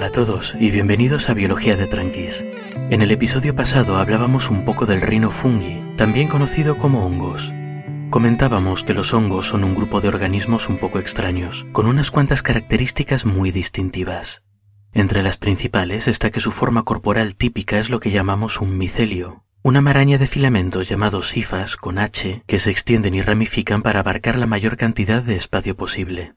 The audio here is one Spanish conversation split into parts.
Hola a todos y bienvenidos a Biología de Tranquis. En el episodio pasado hablábamos un poco del reino fungi, también conocido como hongos. Comentábamos que los hongos son un grupo de organismos un poco extraños, con unas cuantas características muy distintivas. Entre las principales está que su forma corporal típica es lo que llamamos un micelio, una maraña de filamentos llamados sifas con H que se extienden y ramifican para abarcar la mayor cantidad de espacio posible.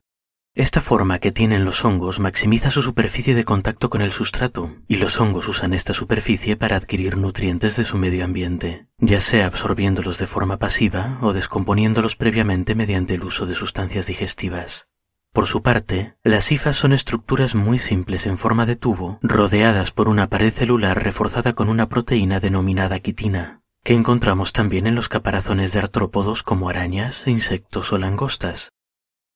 Esta forma que tienen los hongos maximiza su superficie de contacto con el sustrato, y los hongos usan esta superficie para adquirir nutrientes de su medio ambiente, ya sea absorbiéndolos de forma pasiva o descomponiéndolos previamente mediante el uso de sustancias digestivas. Por su parte, las hifas son estructuras muy simples en forma de tubo, rodeadas por una pared celular reforzada con una proteína denominada quitina, que encontramos también en los caparazones de artrópodos como arañas, insectos o langostas.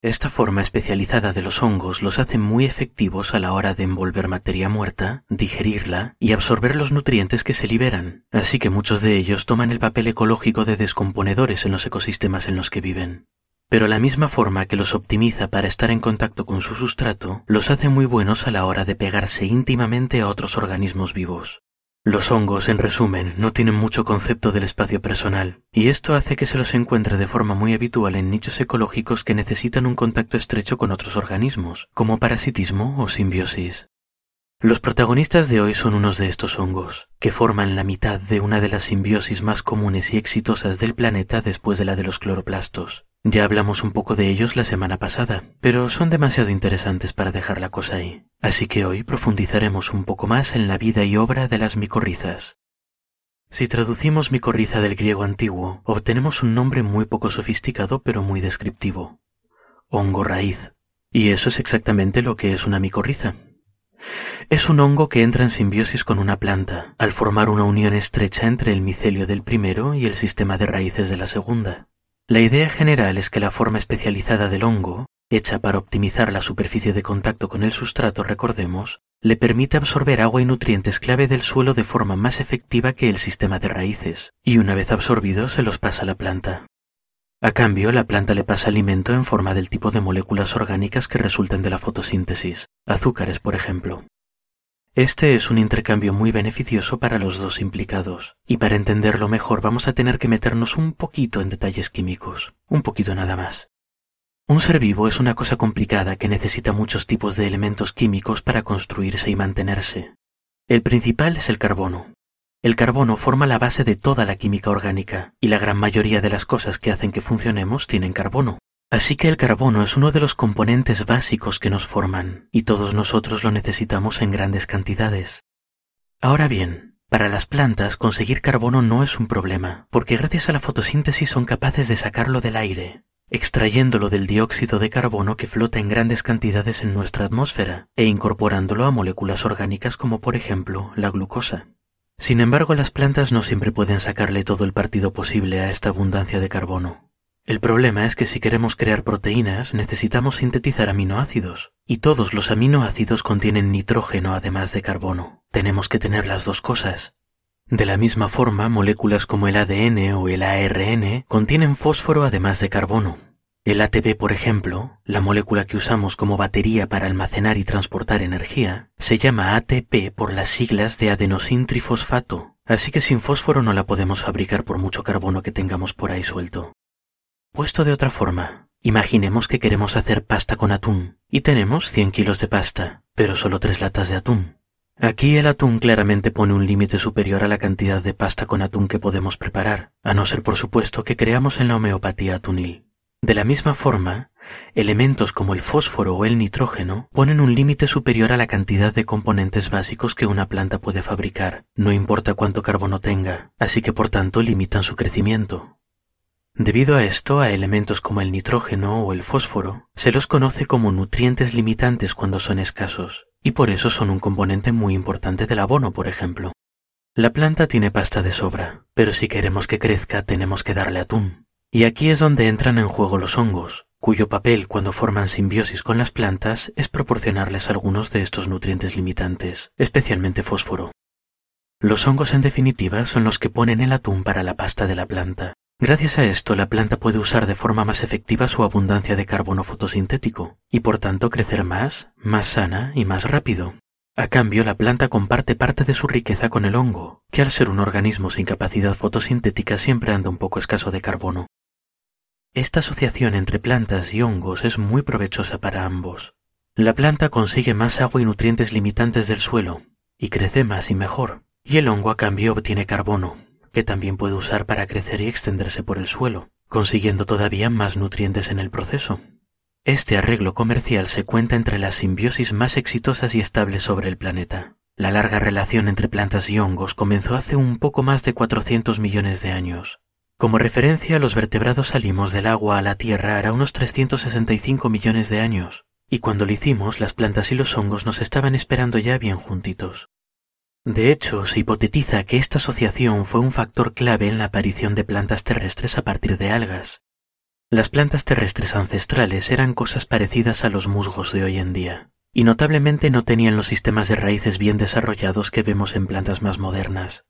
Esta forma especializada de los hongos los hace muy efectivos a la hora de envolver materia muerta, digerirla y absorber los nutrientes que se liberan, así que muchos de ellos toman el papel ecológico de descomponedores en los ecosistemas en los que viven. Pero la misma forma que los optimiza para estar en contacto con su sustrato, los hace muy buenos a la hora de pegarse íntimamente a otros organismos vivos. Los hongos, en resumen, no tienen mucho concepto del espacio personal, y esto hace que se los encuentre de forma muy habitual en nichos ecológicos que necesitan un contacto estrecho con otros organismos, como parasitismo o simbiosis. Los protagonistas de hoy son unos de estos hongos, que forman la mitad de una de las simbiosis más comunes y exitosas del planeta después de la de los cloroplastos. Ya hablamos un poco de ellos la semana pasada, pero son demasiado interesantes para dejar la cosa ahí. Así que hoy profundizaremos un poco más en la vida y obra de las micorrizas. Si traducimos micorriza del griego antiguo, obtenemos un nombre muy poco sofisticado pero muy descriptivo. Hongo raíz. Y eso es exactamente lo que es una micorriza. Es un hongo que entra en simbiosis con una planta, al formar una unión estrecha entre el micelio del primero y el sistema de raíces de la segunda. La idea general es que la forma especializada del hongo, hecha para optimizar la superficie de contacto con el sustrato, recordemos, le permite absorber agua y nutrientes clave del suelo de forma más efectiva que el sistema de raíces, y una vez absorbidos se los pasa a la planta. A cambio, la planta le pasa alimento en forma del tipo de moléculas orgánicas que resultan de la fotosíntesis, azúcares por ejemplo. Este es un intercambio muy beneficioso para los dos implicados, y para entenderlo mejor vamos a tener que meternos un poquito en detalles químicos, un poquito nada más. Un ser vivo es una cosa complicada que necesita muchos tipos de elementos químicos para construirse y mantenerse. El principal es el carbono. El carbono forma la base de toda la química orgánica, y la gran mayoría de las cosas que hacen que funcionemos tienen carbono. Así que el carbono es uno de los componentes básicos que nos forman, y todos nosotros lo necesitamos en grandes cantidades. Ahora bien, para las plantas conseguir carbono no es un problema, porque gracias a la fotosíntesis son capaces de sacarlo del aire, extrayéndolo del dióxido de carbono que flota en grandes cantidades en nuestra atmósfera e incorporándolo a moléculas orgánicas como por ejemplo la glucosa. Sin embargo, las plantas no siempre pueden sacarle todo el partido posible a esta abundancia de carbono. El problema es que si queremos crear proteínas necesitamos sintetizar aminoácidos, y todos los aminoácidos contienen nitrógeno además de carbono. Tenemos que tener las dos cosas. De la misma forma, moléculas como el ADN o el ARN contienen fósforo además de carbono. El ATP, por ejemplo, la molécula que usamos como batería para almacenar y transportar energía, se llama ATP por las siglas de adenosin trifosfato, así que sin fósforo no la podemos fabricar por mucho carbono que tengamos por ahí suelto. Puesto de otra forma, imaginemos que queremos hacer pasta con atún y tenemos 100 kilos de pasta, pero solo tres latas de atún. Aquí el atún claramente pone un límite superior a la cantidad de pasta con atún que podemos preparar, a no ser por supuesto que creamos en la homeopatía atunil. De la misma forma, elementos como el fósforo o el nitrógeno ponen un límite superior a la cantidad de componentes básicos que una planta puede fabricar, no importa cuánto carbono tenga, así que por tanto limitan su crecimiento. Debido a esto, a elementos como el nitrógeno o el fósforo se los conoce como nutrientes limitantes cuando son escasos, y por eso son un componente muy importante del abono, por ejemplo. La planta tiene pasta de sobra, pero si queremos que crezca tenemos que darle atún. Y aquí es donde entran en juego los hongos, cuyo papel cuando forman simbiosis con las plantas es proporcionarles algunos de estos nutrientes limitantes, especialmente fósforo. Los hongos en definitiva son los que ponen el atún para la pasta de la planta, Gracias a esto, la planta puede usar de forma más efectiva su abundancia de carbono fotosintético y por tanto crecer más, más sana y más rápido. A cambio, la planta comparte parte de su riqueza con el hongo, que al ser un organismo sin capacidad fotosintética siempre anda un poco escaso de carbono. Esta asociación entre plantas y hongos es muy provechosa para ambos. La planta consigue más agua y nutrientes limitantes del suelo, y crece más y mejor, y el hongo a cambio obtiene carbono, que también puede usar para crecer y extenderse por el suelo, consiguiendo todavía más nutrientes en el proceso. Este arreglo comercial se cuenta entre las simbiosis más exitosas y estables sobre el planeta. La larga relación entre plantas y hongos comenzó hace un poco más de 400 millones de años. Como referencia, los vertebrados salimos del agua a la Tierra hará unos 365 millones de años, y cuando lo hicimos las plantas y los hongos nos estaban esperando ya bien juntitos. De hecho, se hipotetiza que esta asociación fue un factor clave en la aparición de plantas terrestres a partir de algas, las plantas terrestres ancestrales eran cosas parecidas a los musgos de hoy en día, y notablemente no tenían los sistemas de raíces bien desarrollados que vemos en plantas más modernas.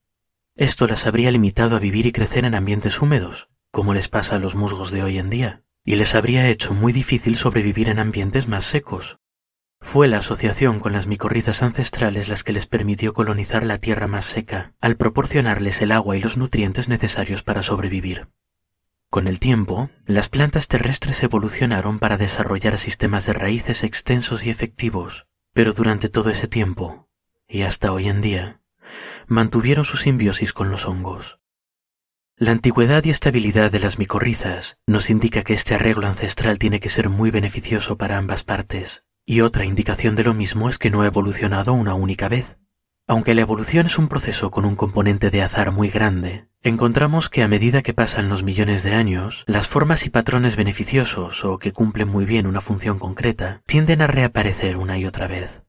Esto las habría limitado a vivir y crecer en ambientes húmedos, como les pasa a los musgos de hoy en día, y les habría hecho muy difícil sobrevivir en ambientes más secos. Fue la asociación con las micorrizas ancestrales las que les permitió colonizar la tierra más seca, al proporcionarles el agua y los nutrientes necesarios para sobrevivir. Con el tiempo, las plantas terrestres evolucionaron para desarrollar sistemas de raíces extensos y efectivos, pero durante todo ese tiempo, y hasta hoy en día, mantuvieron su simbiosis con los hongos. La antigüedad y estabilidad de las micorrizas nos indica que este arreglo ancestral tiene que ser muy beneficioso para ambas partes, y otra indicación de lo mismo es que no ha evolucionado una única vez. Aunque la evolución es un proceso con un componente de azar muy grande, encontramos que a medida que pasan los millones de años, las formas y patrones beneficiosos o que cumplen muy bien una función concreta tienden a reaparecer una y otra vez.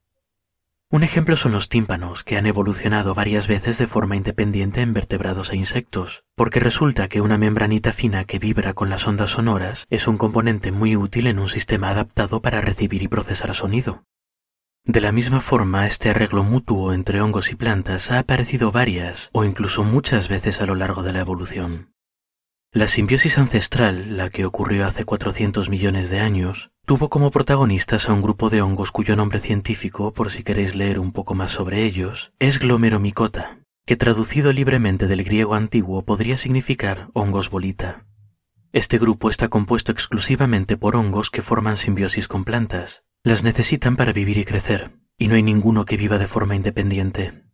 Un ejemplo son los tímpanos, que han evolucionado varias veces de forma independiente en vertebrados e insectos, porque resulta que una membranita fina que vibra con las ondas sonoras es un componente muy útil en un sistema adaptado para recibir y procesar sonido. De la misma forma, este arreglo mutuo entre hongos y plantas ha aparecido varias o incluso muchas veces a lo largo de la evolución. La simbiosis ancestral, la que ocurrió hace 400 millones de años, tuvo como protagonistas a un grupo de hongos cuyo nombre científico, por si queréis leer un poco más sobre ellos, es Glomeromicota, que traducido libremente del griego antiguo podría significar hongos bolita. Este grupo está compuesto exclusivamente por hongos que forman simbiosis con plantas, las necesitan para vivir y crecer, y no hay ninguno que viva de forma independiente.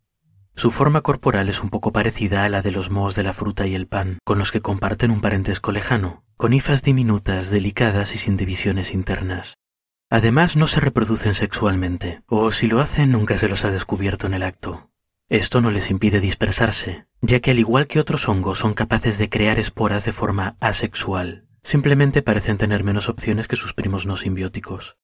Su forma corporal es un poco parecida a la de los mohos de la fruta y el pan, con los que comparten un parentesco lejano, con hifas diminutas, delicadas y sin divisiones internas. Además, no se reproducen sexualmente, o si lo hacen nunca se los ha descubierto en el acto. Esto no les impide dispersarse, ya que al igual que otros hongos son capaces de crear esporas de forma asexual, simplemente parecen tener menos opciones que sus primos no simbióticos.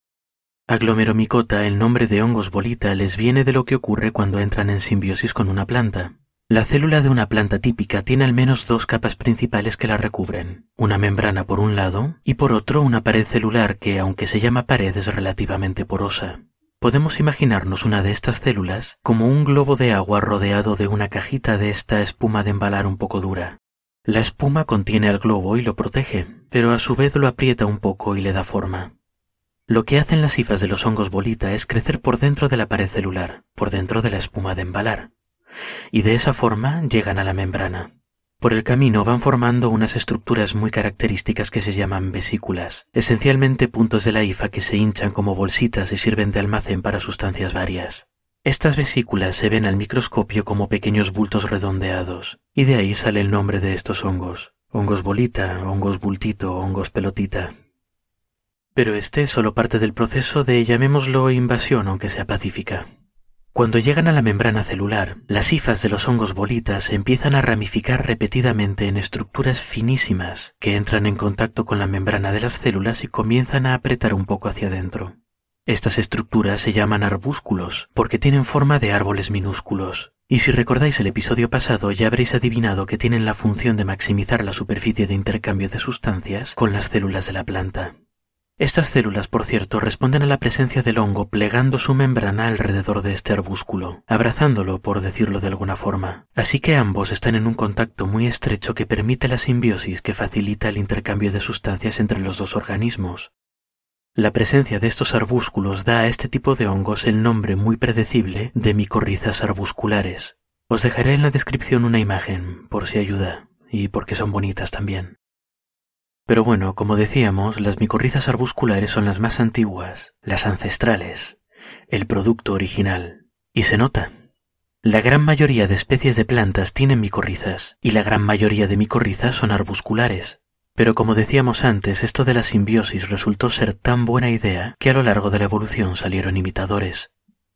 Aglomeromicota, el nombre de hongos bolita, les viene de lo que ocurre cuando entran en simbiosis con una planta. La célula de una planta típica tiene al menos dos capas principales que la recubren, una membrana por un lado y por otro una pared celular que, aunque se llama pared, es relativamente porosa. Podemos imaginarnos una de estas células como un globo de agua rodeado de una cajita de esta espuma de embalar un poco dura. La espuma contiene al globo y lo protege, pero a su vez lo aprieta un poco y le da forma. Lo que hacen las hifas de los hongos bolita es crecer por dentro de la pared celular, por dentro de la espuma de embalar, y de esa forma llegan a la membrana. Por el camino van formando unas estructuras muy características que se llaman vesículas, esencialmente puntos de la hifa que se hinchan como bolsitas y sirven de almacén para sustancias varias. Estas vesículas se ven al microscopio como pequeños bultos redondeados, y de ahí sale el nombre de estos hongos. Hongos bolita, hongos bultito, hongos pelotita. Pero este es solo parte del proceso de, llamémoslo, invasión, aunque sea pacífica. Cuando llegan a la membrana celular, las hifas de los hongos bolitas empiezan a ramificar repetidamente en estructuras finísimas que entran en contacto con la membrana de las células y comienzan a apretar un poco hacia adentro. Estas estructuras se llaman arbúsculos porque tienen forma de árboles minúsculos. Y si recordáis el episodio pasado ya habréis adivinado que tienen la función de maximizar la superficie de intercambio de sustancias con las células de la planta. Estas células, por cierto, responden a la presencia del hongo plegando su membrana alrededor de este arbúsculo, abrazándolo, por decirlo de alguna forma. Así que ambos están en un contacto muy estrecho que permite la simbiosis que facilita el intercambio de sustancias entre los dos organismos. La presencia de estos arbúsculos da a este tipo de hongos el nombre muy predecible de micorrizas arbusculares. Os dejaré en la descripción una imagen, por si ayuda, y porque son bonitas también. Pero bueno, como decíamos, las micorrizas arbusculares son las más antiguas, las ancestrales, el producto original. Y se nota. La gran mayoría de especies de plantas tienen micorrizas, y la gran mayoría de micorrizas son arbusculares. Pero como decíamos antes, esto de la simbiosis resultó ser tan buena idea que a lo largo de la evolución salieron imitadores.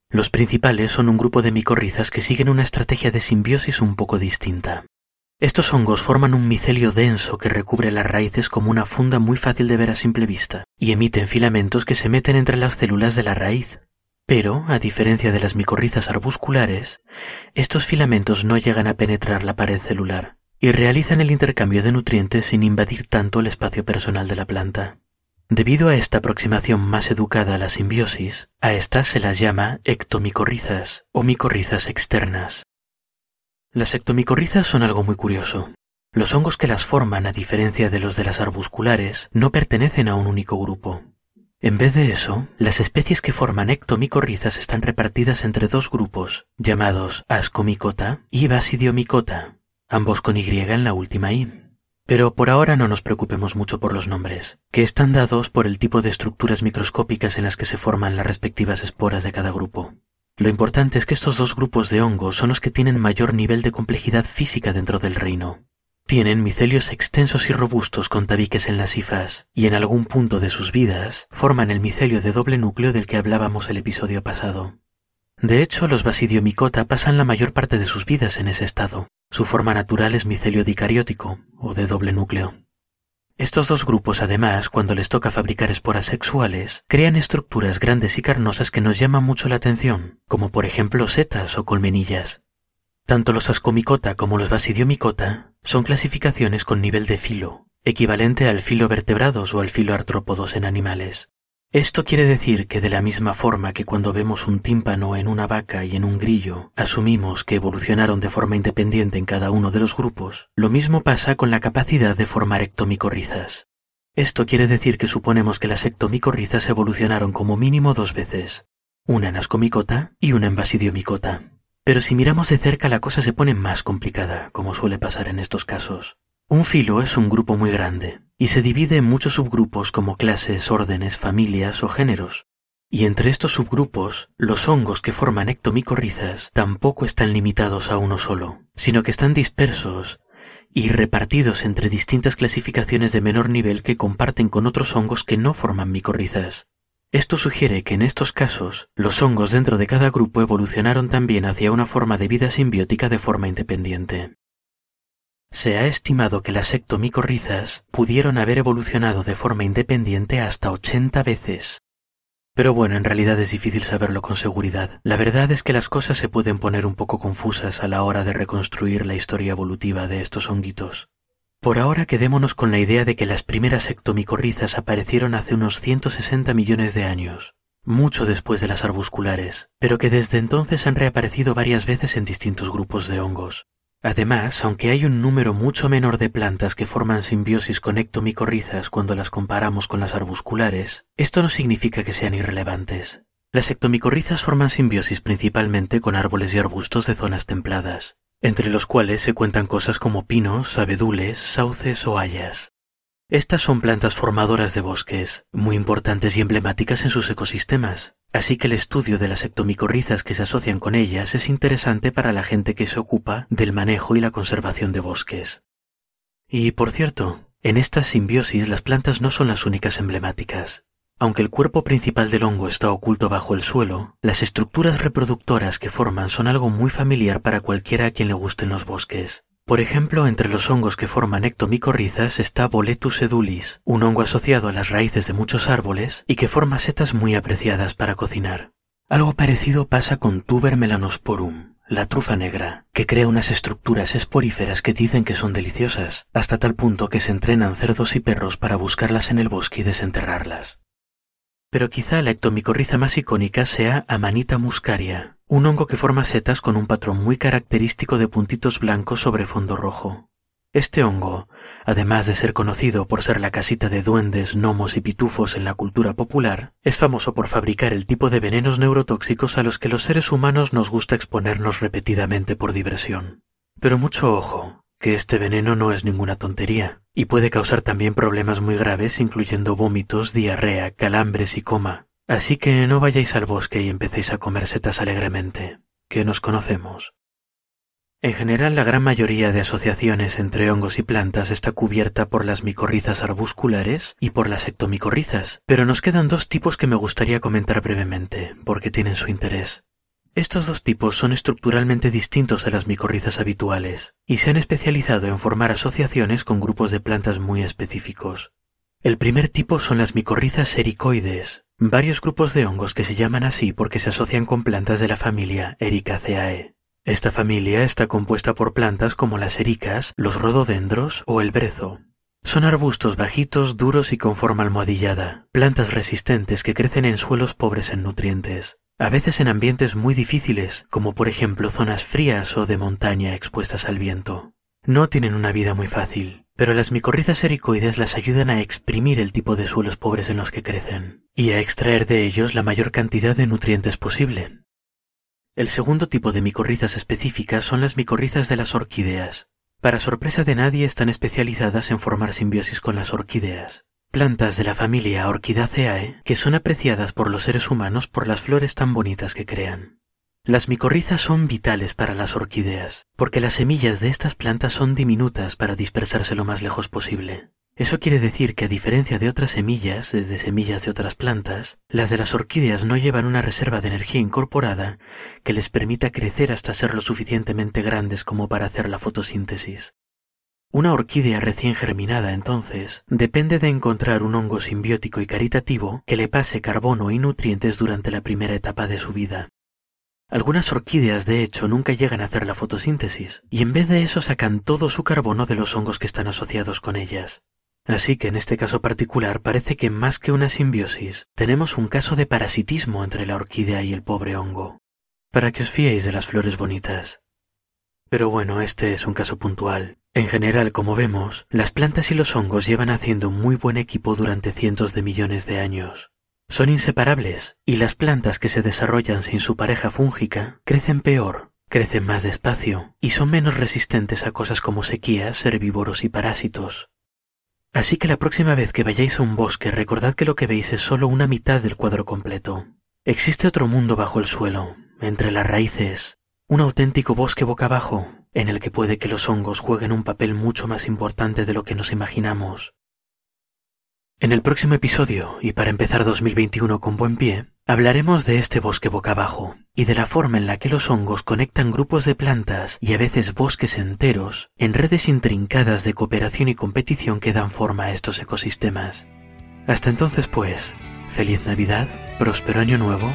Los principales son un grupo de micorrizas que siguen una estrategia de simbiosis un poco distinta. Estos hongos forman un micelio denso que recubre las raíces como una funda muy fácil de ver a simple vista, y emiten filamentos que se meten entre las células de la raíz. Pero, a diferencia de las micorrizas arbusculares, estos filamentos no llegan a penetrar la pared celular, y realizan el intercambio de nutrientes sin invadir tanto el espacio personal de la planta. Debido a esta aproximación más educada a la simbiosis, a estas se las llama ectomicorrizas o micorrizas externas. Las ectomicorrizas son algo muy curioso. Los hongos que las forman, a diferencia de los de las arbusculares, no pertenecen a un único grupo. En vez de eso, las especies que forman ectomicorrizas están repartidas entre dos grupos, llamados ascomicota y basidiomicota, ambos con Y en la última I. Pero por ahora no nos preocupemos mucho por los nombres, que están dados por el tipo de estructuras microscópicas en las que se forman las respectivas esporas de cada grupo. Lo importante es que estos dos grupos de hongos son los que tienen mayor nivel de complejidad física dentro del reino. Tienen micelios extensos y robustos con tabiques en las hifas, y en algún punto de sus vidas forman el micelio de doble núcleo del que hablábamos el episodio pasado. De hecho, los basidiomicota pasan la mayor parte de sus vidas en ese estado, su forma natural es micelio dicariótico o de doble núcleo. Estos dos grupos, además, cuando les toca fabricar esporas sexuales, crean estructuras grandes y carnosas que nos llaman mucho la atención, como por ejemplo setas o colmenillas. Tanto los ascomicota como los basidiomicota son clasificaciones con nivel de filo, equivalente al filo vertebrados o al filo artrópodos en animales. Esto quiere decir que de la misma forma que cuando vemos un tímpano en una vaca y en un grillo, asumimos que evolucionaron de forma independiente en cada uno de los grupos, lo mismo pasa con la capacidad de formar ectomicorrizas. Esto quiere decir que suponemos que las ectomicorrizas evolucionaron como mínimo dos veces, una en ascomicota y una en basidiomicota. Pero si miramos de cerca la cosa se pone más complicada, como suele pasar en estos casos. Un filo es un grupo muy grande, y se divide en muchos subgrupos como clases, órdenes, familias o géneros. Y entre estos subgrupos, los hongos que forman ectomicorrizas tampoco están limitados a uno solo, sino que están dispersos y repartidos entre distintas clasificaciones de menor nivel que comparten con otros hongos que no forman micorrizas. Esto sugiere que en estos casos, los hongos dentro de cada grupo evolucionaron también hacia una forma de vida simbiótica de forma independiente. Se ha estimado que las ectomicorrizas pudieron haber evolucionado de forma independiente hasta 80 veces. Pero bueno, en realidad es difícil saberlo con seguridad. La verdad es que las cosas se pueden poner un poco confusas a la hora de reconstruir la historia evolutiva de estos honguitos. Por ahora quedémonos con la idea de que las primeras ectomicorrizas aparecieron hace unos 160 millones de años, mucho después de las arbusculares, pero que desde entonces han reaparecido varias veces en distintos grupos de hongos. Además, aunque hay un número mucho menor de plantas que forman simbiosis con ectomicorrizas cuando las comparamos con las arbusculares, esto no significa que sean irrelevantes. Las ectomicorrizas forman simbiosis principalmente con árboles y arbustos de zonas templadas, entre los cuales se cuentan cosas como pinos, abedules, sauces o hayas. Estas son plantas formadoras de bosques, muy importantes y emblemáticas en sus ecosistemas, así que el estudio de las ectomicorrizas que se asocian con ellas es interesante para la gente que se ocupa del manejo y la conservación de bosques. Y por cierto, en esta simbiosis las plantas no son las únicas emblemáticas. Aunque el cuerpo principal del hongo está oculto bajo el suelo, las estructuras reproductoras que forman son algo muy familiar para cualquiera a quien le gusten los bosques. Por ejemplo, entre los hongos que forman ectomicorrizas está Boletus edulis, un hongo asociado a las raíces de muchos árboles y que forma setas muy apreciadas para cocinar. Algo parecido pasa con Tuber melanosporum, la trufa negra, que crea unas estructuras esporíferas que dicen que son deliciosas, hasta tal punto que se entrenan cerdos y perros para buscarlas en el bosque y desenterrarlas. Pero quizá la ectomicorriza más icónica sea Amanita muscaria, un hongo que forma setas con un patrón muy característico de puntitos blancos sobre fondo rojo. Este hongo, además de ser conocido por ser la casita de duendes, gnomos y pitufos en la cultura popular, es famoso por fabricar el tipo de venenos neurotóxicos a los que los seres humanos nos gusta exponernos repetidamente por diversión. Pero mucho ojo, que este veneno no es ninguna tontería, y puede causar también problemas muy graves incluyendo vómitos, diarrea, calambres y coma. Así que no vayáis al bosque y empecéis a comer setas alegremente, que nos conocemos. En general, la gran mayoría de asociaciones entre hongos y plantas está cubierta por las micorrizas arbusculares y por las ectomicorrizas, pero nos quedan dos tipos que me gustaría comentar brevemente, porque tienen su interés. Estos dos tipos son estructuralmente distintos a las micorrizas habituales y se han especializado en formar asociaciones con grupos de plantas muy específicos. El primer tipo son las micorrizas ericoides, varios grupos de hongos que se llaman así porque se asocian con plantas de la familia Ericaceae. Esta familia está compuesta por plantas como las ericas, los rododendros o el brezo. Son arbustos bajitos, duros y con forma almohadillada, plantas resistentes que crecen en suelos pobres en nutrientes, a veces en ambientes muy difíciles, como por ejemplo zonas frías o de montaña expuestas al viento. No tienen una vida muy fácil, pero las micorrizas ericoides las ayudan a exprimir el tipo de suelos pobres en los que crecen y a extraer de ellos la mayor cantidad de nutrientes posible. El segundo tipo de micorrizas específicas son las micorrizas de las orquídeas. Para sorpresa de nadie están especializadas en formar simbiosis con las orquídeas, plantas de la familia Orchidaceae que son apreciadas por los seres humanos por las flores tan bonitas que crean. Las micorrizas son vitales para las orquídeas, porque las semillas de estas plantas son diminutas para dispersarse lo más lejos posible. Eso quiere decir que a diferencia de otras semillas, de semillas de otras plantas, las de las orquídeas no llevan una reserva de energía incorporada que les permita crecer hasta ser lo suficientemente grandes como para hacer la fotosíntesis. Una orquídea recién germinada, entonces, depende de encontrar un hongo simbiótico y caritativo que le pase carbono y nutrientes durante la primera etapa de su vida. Algunas orquídeas, de hecho, nunca llegan a hacer la fotosíntesis, y en vez de eso sacan todo su carbono de los hongos que están asociados con ellas. Así que en este caso particular parece que más que una simbiosis, tenemos un caso de parasitismo entre la orquídea y el pobre hongo. Para que os fiéis de las flores bonitas. Pero bueno, este es un caso puntual. En general, como vemos, las plantas y los hongos llevan haciendo muy buen equipo durante cientos de millones de años. Son inseparables, y las plantas que se desarrollan sin su pareja fúngica crecen peor, crecen más despacio, y son menos resistentes a cosas como sequías, herbívoros y parásitos. Así que la próxima vez que vayáis a un bosque recordad que lo que veis es solo una mitad del cuadro completo. Existe otro mundo bajo el suelo, entre las raíces, un auténtico bosque boca abajo, en el que puede que los hongos jueguen un papel mucho más importante de lo que nos imaginamos. En el próximo episodio, y para empezar 2021 con buen pie, hablaremos de este bosque boca abajo y de la forma en la que los hongos conectan grupos de plantas y a veces bosques enteros en redes intrincadas de cooperación y competición que dan forma a estos ecosistemas. Hasta entonces pues, feliz Navidad, próspero año nuevo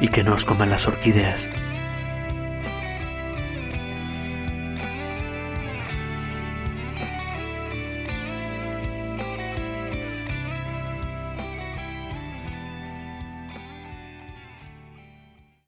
y que no os coman las orquídeas.